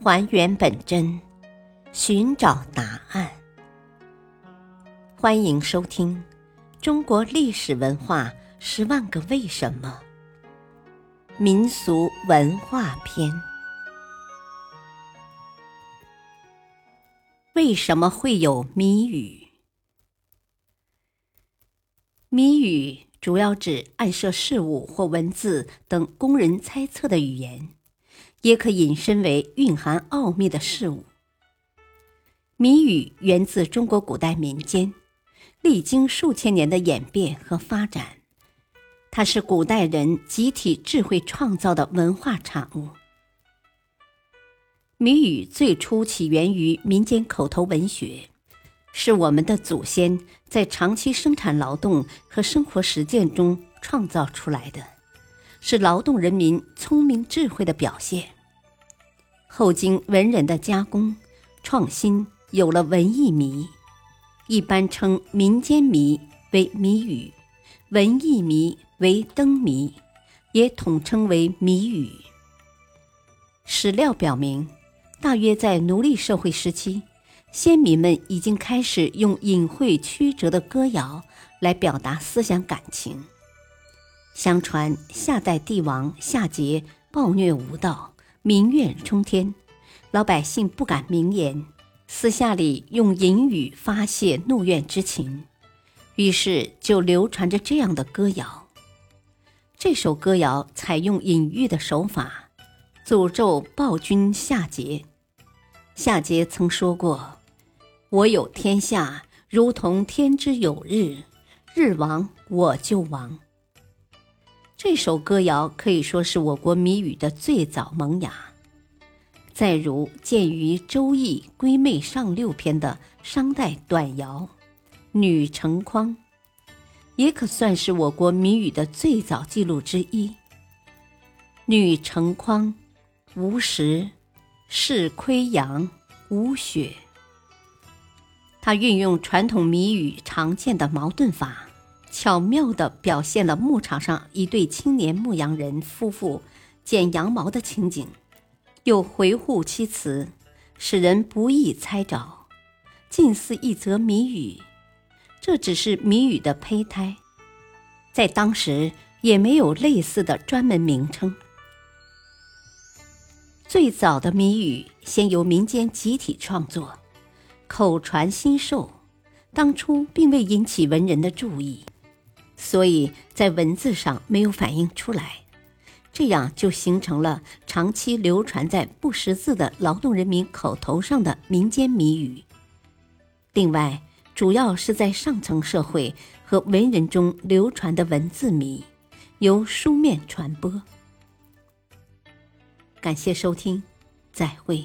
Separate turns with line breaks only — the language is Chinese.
还原本真，寻找答案。欢迎收听《中国历史文化十万个为什么》民俗文化篇。为什么会有谜语？谜语主要指暗设事物或文字等供人猜测的语言。也可引申为蕴含奥秘的事物。谜语源自中国古代民间，历经数千年的演变和发展，它是古代人集体智慧创造的文化产物。谜语最初起源于民间口头文学，是我们的祖先在长期生产劳动和生活实践中创造出来的。是劳动人民聪明智慧的表现。后经文人的加工、创新，有了文艺谜，一般称民间谜为谜语，文艺谜为灯谜，也统称为谜语。史料表明，大约在奴隶社会时期，先民们已经开始用隐晦曲折的歌谣来表达思想感情。相传夏代帝王夏桀暴虐无道，民怨冲天，老百姓不敢明言，私下里用隐语发泄怒怨之情，于是就流传着这样的歌谣。这首歌谣采用隐喻的手法，诅咒暴君夏桀。夏桀曾说过：“我有天下，如同天之有日，日亡我就亡。”这首歌谣可以说是我国谜语的最早萌芽。再如见于《周易·归妹上六篇》的商代短谣《女成筐》，也可算是我国谜语的最早记录之一。女成筐，无食，是亏阳，无血。它运用传统谜语常见的矛盾法。巧妙地表现了牧场上一对青年牧羊人夫妇剪羊毛的情景，又回护其词，使人不易猜着，近似一则谜语。这只是谜语的胚胎，在当时也没有类似的专门名称。最早的谜语先由民间集体创作，口传心授，当初并未引起文人的注意。所以在文字上没有反映出来，这样就形成了长期流传在不识字的劳动人民口头上的民间谜语。另外，主要是在上层社会和文人中流传的文字谜，由书面传播。感谢收听，再会。